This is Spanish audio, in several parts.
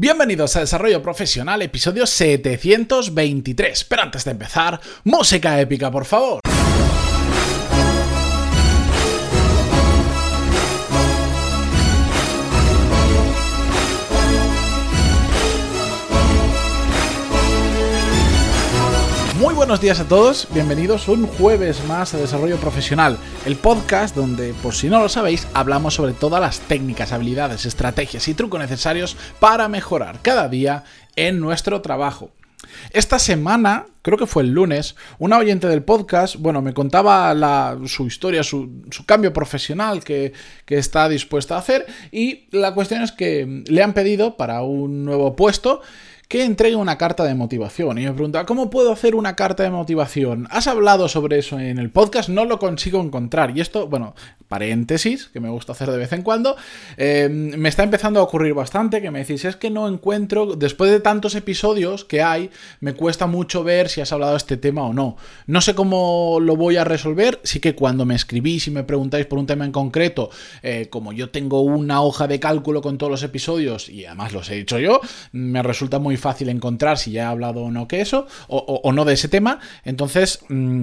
Bienvenidos a Desarrollo Profesional, episodio 723. Pero antes de empezar, música épica, por favor. Buenos días a todos, bienvenidos un jueves más a Desarrollo Profesional, el podcast donde, por si no lo sabéis, hablamos sobre todas las técnicas, habilidades, estrategias y trucos necesarios para mejorar cada día en nuestro trabajo. Esta semana, creo que fue el lunes, una oyente del podcast, bueno, me contaba su historia, su, cambio profesional que, que, está dispuesta a hacer y la cuestión es que le han pedido para un nuevo puesto que entregue una carta de motivación. Y me pregunta, ¿cómo puedo hacer una carta de motivación? ¿Has hablado sobre eso en el podcast? No lo consigo encontrar. Y esto, bueno, paréntesis, que me gusta hacer de vez en cuando, eh, me está empezando a ocurrir bastante, que me decís, es que no encuentro, después de tantos episodios que hay, me cuesta mucho ver si has hablado de este tema o no. No sé cómo lo voy a resolver, sí que cuando me escribís y me preguntáis por un tema en concreto, eh, como yo tengo una hoja de cálculo con todos los episodios, y además los he hecho yo, me resulta muy fácil encontrar si ya he hablado o no que eso, o, no de ese tema. Entonces... Mm,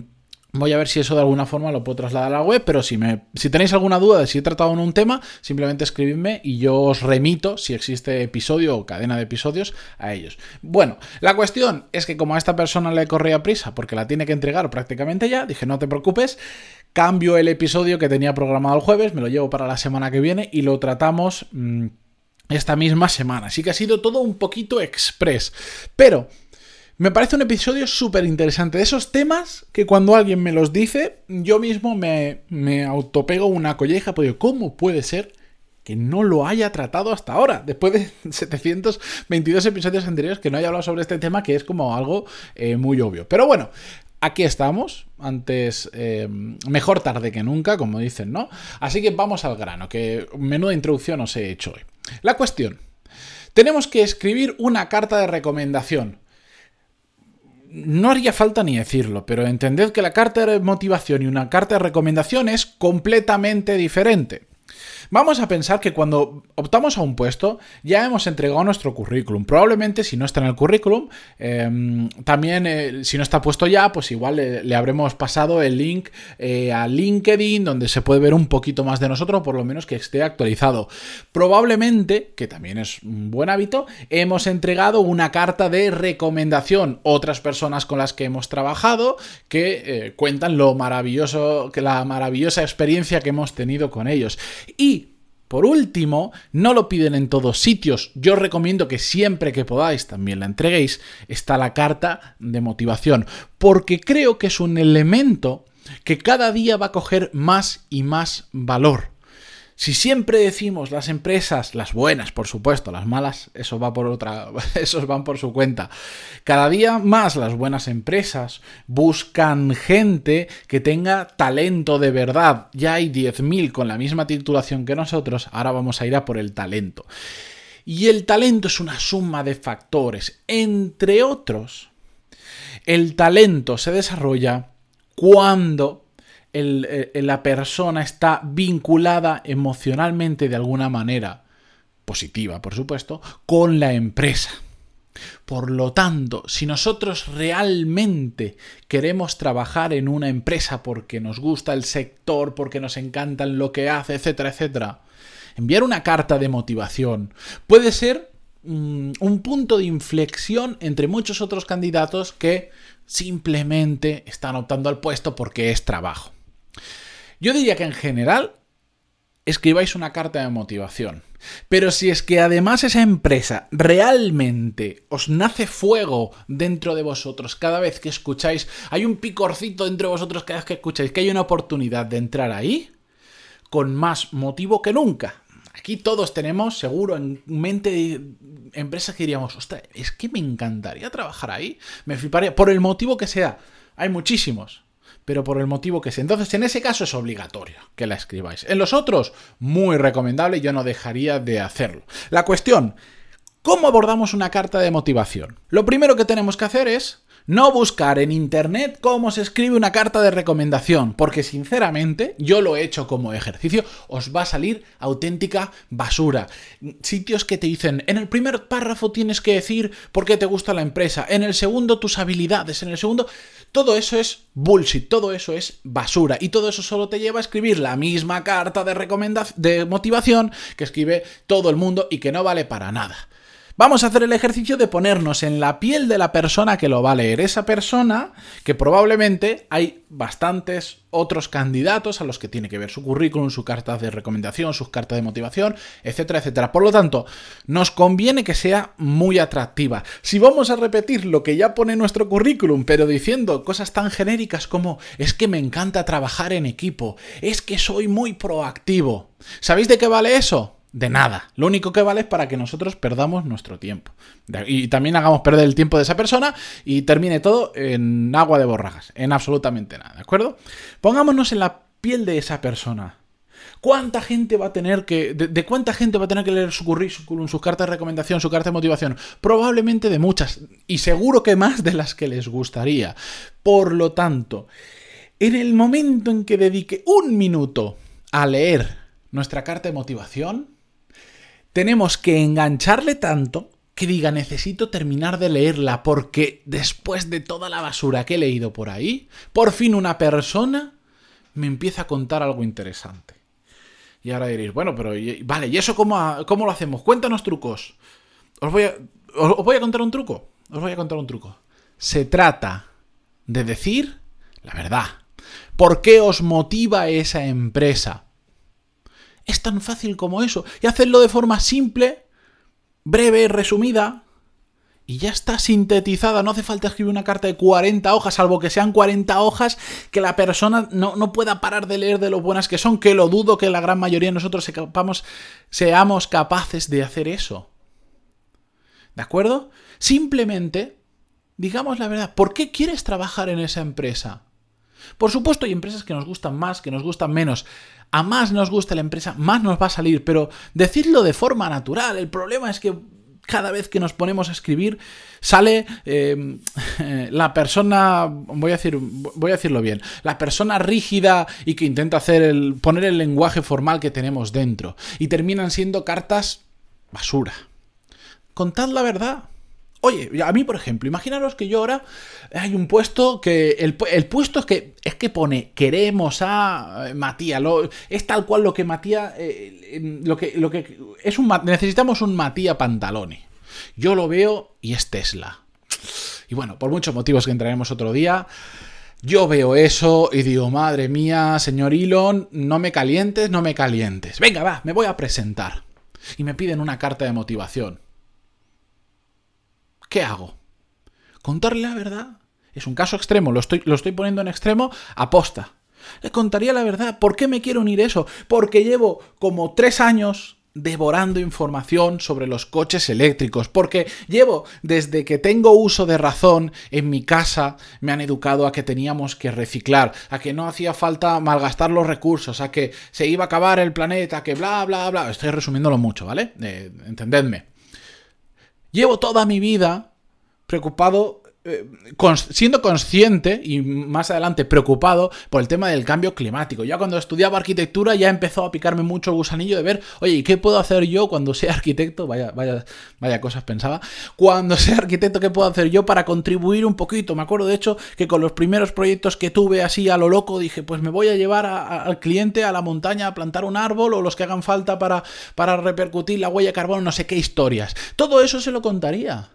voy a ver si eso de alguna forma lo puedo trasladar a la web, pero si, me, si tenéis alguna duda de si he tratado en un tema, simplemente escribidme y yo os remito, si existe episodio o cadena de episodios, a ellos. Bueno, la cuestión es que como a esta persona le corría prisa porque la tiene que entregar prácticamente ya, dije no te preocupes, cambio el episodio que tenía programado el jueves, me lo llevo para la semana que viene y lo tratamos... Mm, esta misma semana. Así que ha sido todo un poquito express. Pero me parece un episodio súper interesante. De esos temas que cuando alguien me los dice, yo mismo me, me autopego una colleja. Porque ¿cómo puede ser que no lo haya tratado hasta ahora? Después de 722 episodios anteriores que no haya hablado sobre este tema, que es como algo eh, muy obvio. Pero bueno, aquí estamos, antes, eh, mejor tarde que nunca, como dicen, ¿no? Así que vamos al grano, que menuda introducción os he hecho hoy. La cuestión, tenemos que escribir una carta de recomendación. No haría falta ni decirlo, pero entended que la carta de motivación y una carta de recomendación es completamente diferente. Vamos a pensar que cuando optamos a un puesto ya hemos entregado nuestro currículum. Probablemente si no está en el currículum, em, también eh, si no está puesto ya, pues igual le, habremos pasado el link eh, a LinkedIn donde se puede ver un poquito más de nosotros, por lo menos que esté actualizado. Probablemente, que también es un buen hábito, hemos entregado una carta de recomendación. Otras personas con las que hemos trabajado que eh, cuentan lo maravilloso, que la maravillosa experiencia que hemos tenido con ellos. Y por último, no lo piden en todos sitios. Yo recomiendo que siempre que podáis también la entreguéis. Está la carta de motivación. Porque creo que es un elemento que cada día va a coger más y más valor. Si siempre decimos las empresas, las buenas, por supuesto, las malas, eso va por otra, esos van por su cuenta. Cada día más las buenas empresas buscan gente que tenga talento de verdad. Ya hay 10.000 con la misma titulación que nosotros, ahora vamos a ir a por el talento. Y el talento es una suma de factores, entre otros. El talento se desarrolla cuando eh, la persona está vinculada emocionalmente de alguna manera, positiva por supuesto, con la empresa. Por lo tanto, si nosotros realmente queremos trabajar en una empresa porque nos gusta el sector, porque nos encanta lo que hace, etcétera, etcétera, enviar una carta de motivación puede ser mm, un punto de inflexión entre muchos otros candidatos que simplemente están optando al puesto porque es trabajo. Yo diría que en general escribáis una carta de motivación. Pero si es que además esa empresa realmente os nace fuego dentro de vosotros cada vez que escucháis, hay un picorcito dentro de vosotros cada vez que escucháis que hay una oportunidad de entrar ahí, con más motivo que nunca. Aquí todos tenemos seguro en mente empresas que diríamos, ostras, es que me encantaría trabajar ahí, me fliparía, por el motivo que sea. Hay muchísimos pero por el motivo que sea. Entonces, en ese caso es obligatorio que la escribáis. En los otros, muy recomendable, yo no dejaría de hacerlo. La cuestión, ¿cómo abordamos una carta de motivación? Lo primero que tenemos que hacer es no buscar en internet cómo se escribe una carta de recomendación, porque sinceramente yo lo he hecho como ejercicio, os va a salir auténtica basura. Sitios que te dicen, en el primer párrafo tienes que decir por qué te gusta la empresa, en el segundo tus habilidades, en el segundo... Todo eso es bullshit, todo eso es basura y todo eso solo te lleva a escribir la misma carta de de motivación que escribe todo el mundo y que no vale para nada. Vamos a hacer el ejercicio de ponernos en la piel de la persona que lo va a leer. Esa persona que probablemente hay bastantes otros candidatos a los que tiene que ver su currículum, su carta de recomendación, sus cartas de motivación, etcétera, etcétera. Por lo tanto, nos conviene que sea muy atractiva. Si vamos a repetir lo que ya pone nuestro currículum, pero diciendo cosas tan genéricas como es que me encanta trabajar en equipo, es que soy muy proactivo. ¿Sabéis de qué vale eso? De nada. Lo único que vale es para que nosotros perdamos nuestro tiempo. Y también hagamos perder el tiempo de esa persona y termine todo en agua de borrajas, en absolutamente nada, ¿de acuerdo? Pongámonos en la piel de esa persona. ¿Cuánta gente va a tener que. De, cuánta gente va a tener que leer su currículum, su carta de recomendación, su carta de motivación? Probablemente de muchas. Y seguro que más de las que les gustaría. Por lo tanto, en el momento en que dedique un minuto a leer nuestra carta de motivación, tenemos que engancharle tanto que diga necesito terminar de leerla porque después de toda la basura que he leído por ahí, por fin una persona me empieza a contar algo interesante. Y ahora diréis, bueno, pero vale, ¿y eso cómo, cómo lo hacemos? Cuéntanos trucos. Os voy, a, os voy a contar un truco. Os voy a contar un truco. Se trata de decir la verdad. ¿Por qué os motiva esa empresa? Es tan fácil como eso. Y hacerlo de forma simple, breve, resumida. Y ya está sintetizada. No hace falta escribir una carta de 40 hojas, salvo que sean 40 hojas que la persona no, pueda parar de leer de lo buenas que son, que lo dudo que la gran mayoría de nosotros seamos capaces de hacer eso. ¿De acuerdo? Simplemente, digamos la verdad, ¿por qué quieres trabajar en esa empresa? Por supuesto, hay empresas que nos gustan más, que nos gustan menos. A más nos gusta la empresa, más nos va a salir, pero decirlo de forma natural. El problema es que cada vez que nos ponemos a escribir sale em, la persona voy a decir voy a decirlo bien la persona rígida y que intenta hacer el poner el lenguaje formal que tenemos dentro y terminan siendo cartas basura contad la verdad Oye, a mí, por ejemplo, imaginaros que yo ahora hay un puesto que. El, puesto es que es que pone queremos a eh, Matías. es tal cual lo que Matías. Eh, lo, que, lo que. Es un. Necesitamos un Matías Pantaloni. Yo lo veo y es Tesla. Y bueno, por muchos motivos que entraremos otro día. Yo veo eso y digo, madre mía, señor Elon, no me calientes, no me calientes. Venga, va, me voy a presentar. Y me piden una carta de motivación. ¿Qué hago? ¿Contarle la verdad? Es un caso extremo, lo estoy, poniendo en extremo aposta. Le contaría la verdad. ¿Por qué me quiero unir eso? Porque llevo como tres años devorando información sobre los coches eléctricos, porque llevo desde que tengo uso de razón en mi casa, me han educado a que teníamos que reciclar, a que no hacía falta malgastar los recursos, a que se iba a acabar el planeta, que bla, bla, bla. Estoy resumiéndolo mucho, ¿vale? Eh, entendedme. Llevo toda mi vida preocupado siendo consciente y más adelante preocupado por el tema del cambio climático. Ya cuando estudiaba arquitectura ya empezó a picarme mucho el gusanillo de ver, oye, ¿qué puedo hacer yo cuando sea arquitecto? Vaya, vaya, vaya cosas pensaba. Cuando sea arquitecto, ¿qué puedo hacer yo para contribuir un poquito? Me acuerdo de hecho que con los primeros proyectos que tuve así a lo loco dije, pues me voy a llevar al cliente a la montaña a plantar un árbol o los que hagan falta para, para repercutir la huella de carbono, no sé qué historias. Todo eso se lo contaría.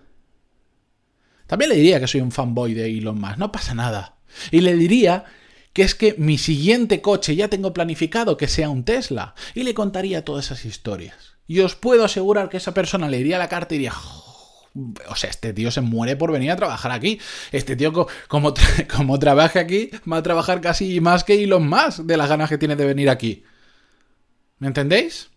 También le diría que soy un fanboy de Elon Musk, no pasa nada. Y le diría que es que mi siguiente coche ya tengo planificado que sea un Tesla. Y le contaría todas esas historias. Y os puedo asegurar que esa persona le diría la carta y diría... O sea, este tío se muere por venir a trabajar aquí. Este tío, como, como trabaja aquí, va a trabajar casi más que Elon Musk de las ganas que tiene de venir aquí. ¿Me entendéis?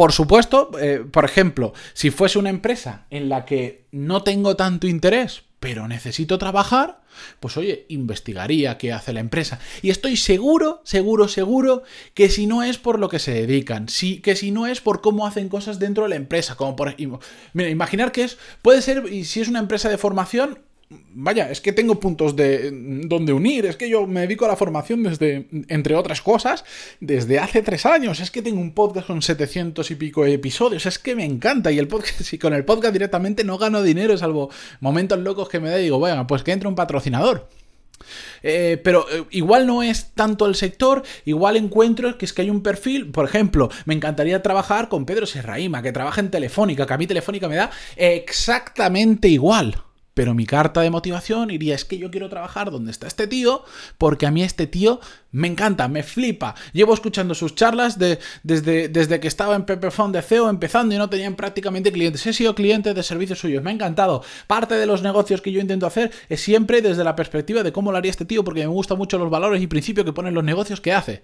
Por supuesto, eh, por ejemplo, si fuese una empresa en la que no tengo tanto interés, pero necesito trabajar, pues oye, investigaría qué hace la empresa. Y estoy seguro, seguro, seguro que si no es por lo que se dedican, si, que si no es por cómo hacen cosas dentro de la empresa, como por imaginar que es, puede ser, y si es una empresa de formación, vaya, es que tengo puntos de donde unir, es que yo me dedico a la formación desde, entre otras cosas, desde hace tres años, es que tengo un podcast con 700 y pico episodios, es que me encanta y el podcast, si con el podcast directamente no gano dinero, salvo momentos locos que me da y digo, bueno, pues que entre un patrocinador. Eh, pero eh, igual no es tanto el sector, igual encuentro que es que hay un perfil, por ejemplo, me encantaría trabajar con Pedro Serraima, que trabaja en Telefónica, que a mí Telefónica me da exactamente igual. Pero mi carta de motivación iría, es que yo quiero trabajar donde está este tío, porque a mí este tío me encanta, me flipa. Llevo escuchando sus charlas de, desde, desde que estaba en Pepperphone de CEO empezando y no tenían prácticamente clientes. He sido cliente de servicios suyos, me ha encantado. Parte de los negocios que yo intento hacer es siempre desde la perspectiva de cómo lo haría este tío, porque me gustan mucho los valores y principios que ponen los negocios que hace.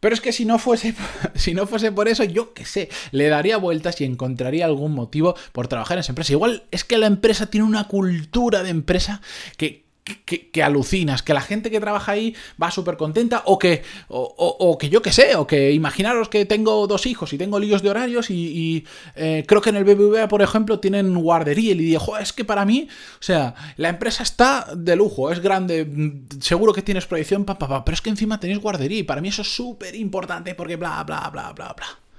Pero es que si no fuese, si no fuese por eso, yo qué sé, le daría vueltas y encontraría algún motivo por trabajar en esa empresa. Igual es que la empresa tiene una cultura de empresa que, que, alucinas, que la gente que trabaja ahí va súper contenta o que, o, que yo que sé, o que imaginaros que tengo dos hijos y tengo líos de horarios y, eh, creo que en el BBVA, por ejemplo, tienen guardería y le digo, es que para mí, o sea, la empresa está de lujo, es grande, mm, seguro que tienes proyección, pa, pero es que encima tenéis guardería y para mí eso es súper importante porque bla, bla, bla, bla, bla.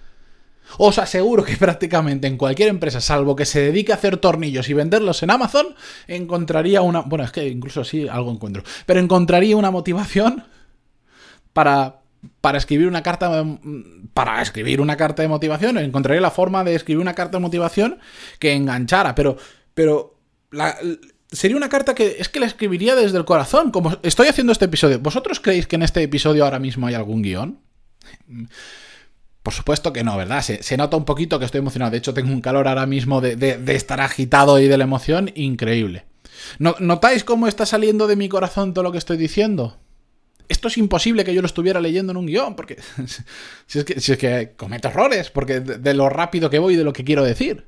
Os aseguro que prácticamente en cualquier empresa, salvo que se dedique a hacer tornillos y venderlos en Amazon, encontraría una... Bueno, es que incluso así algo encuentro. Pero encontraría una motivación para, para escribir una carta para escribir una carta de motivación encontraría la forma de escribir una carta de motivación que enganchara pero pero sería una carta que es que la escribiría desde el corazón como estoy haciendo este episodio vosotros creéis que en este episodio ahora mismo hay algún guion por supuesto que no, ¿verdad? Se, nota un poquito que estoy emocionado. De hecho, tengo un calor ahora mismo de, estar agitado y de la emoción increíble. ¿Notáis cómo está saliendo de mi corazón todo lo que estoy diciendo? Esto es imposible que yo lo estuviera leyendo en un guion, porque si, es que, si cometo errores, porque de, lo rápido que voy y de lo que quiero decir.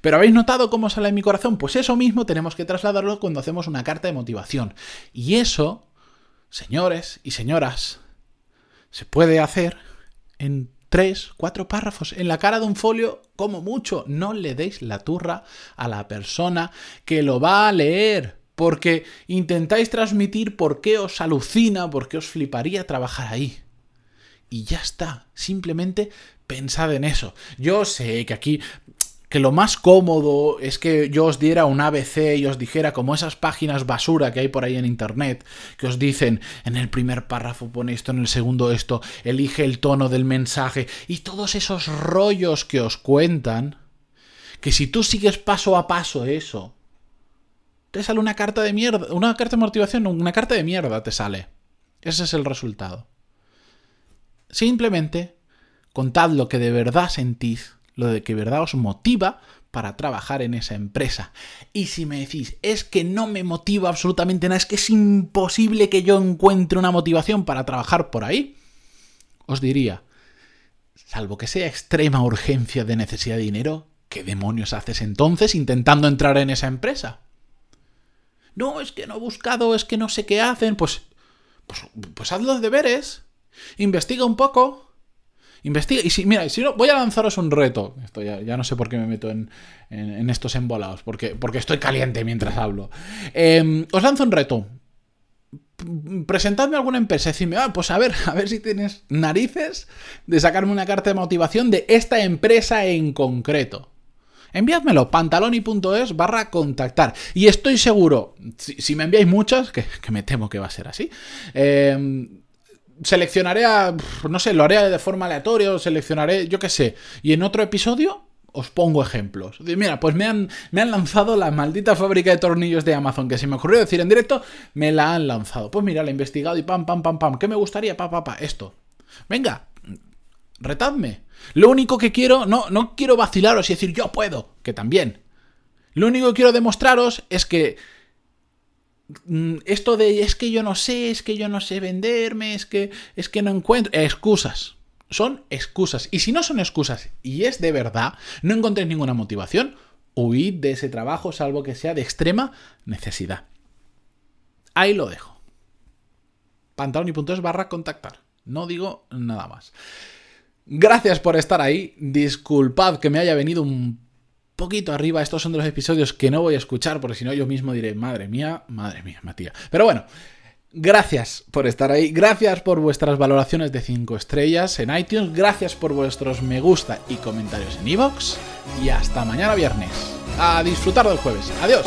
Pero ¿habéis notado cómo sale de mi corazón? Pues eso mismo tenemos que trasladarlo cuando hacemos una carta de motivación. Y eso, señores y señoras, se puede hacer en tres, cuatro párrafos en la cara de un folio, como mucho. No le deis la turra a la persona que lo va a leer. Porque intentáis transmitir por qué os alucina, por qué os fliparía trabajar ahí. Y ya está. Simplemente pensad en eso. Yo sé que aquí que lo más cómodo es que yo os diera un ABC y os dijera como esas páginas basura que hay por ahí en internet, que os dicen en el primer párrafo pone esto, en el segundo esto, elige el tono del mensaje y todos esos rollos que os cuentan, que si tú sigues paso a paso eso, te sale una carta de mierda, una carta de motivación, una carta de mierda te sale. Ese es el resultado. Simplemente contad lo que de verdad sentís lo de que verdad os motiva para trabajar en esa empresa. Y si me decís, es que no me motiva absolutamente nada, es que es imposible que yo encuentre una motivación para trabajar por ahí, os diría, salvo que sea extrema urgencia de necesidad de dinero, ¿qué demonios haces entonces intentando entrar en esa empresa? No, es que no he buscado, es que no sé qué hacen, pues, pues, pues haz los deberes, investiga un poco, Investiga. Y si, mira, si voy a lanzaros un reto. Esto ya, no sé por qué me meto en, estos embolados, porque, estoy caliente mientras hablo. Em, os lanzo un reto. Presentadme alguna empresa, decidme, ah, pues a ver, a ver si tienes narices de sacarme una carta de motivación de esta empresa en concreto. Enviádmelo, pantaloni.es barra contactar. Y estoy seguro, si, me enviáis muchas, que, que, me temo que va a ser así, eh, seleccionaré a, no sé, lo haré de forma aleatoria, o seleccionaré, yo qué sé, y en otro episodio os pongo ejemplos. Mira, pues me han, me han lanzado la maldita fábrica de tornillos de Amazon, que se me ocurrió decir en directo, me la han lanzado. Pues mira, la he investigado y pam, pam, pam, pam. ¿Qué me gustaría? Pa, esto. Venga, retadme. Lo único que quiero, no, no quiero vacilaros y decir yo puedo, que también. Lo único que quiero demostraros es que esto de es que yo no sé, es que yo no sé venderme, es que es que no encuentro excusas. Son excusas. Y si no son excusas y es de verdad, no encontréis ninguna motivación, huid de ese trabajo salvo que sea de extrema necesidad. Ahí lo dejo. Pantaloni.es barra contactar. No digo nada más. Gracias por estar ahí. Disculpad que me haya venido un poquito arriba. Estos son de los episodios que no voy a escuchar porque si no yo mismo diré, madre mía, madre mía, Matías. Pero bueno, Gracias por estar ahí, gracias por vuestras valoraciones de 5 estrellas en iTunes, gracias por vuestros me gusta y comentarios en iVoox y hasta mañana viernes. A disfrutar del jueves. Adiós.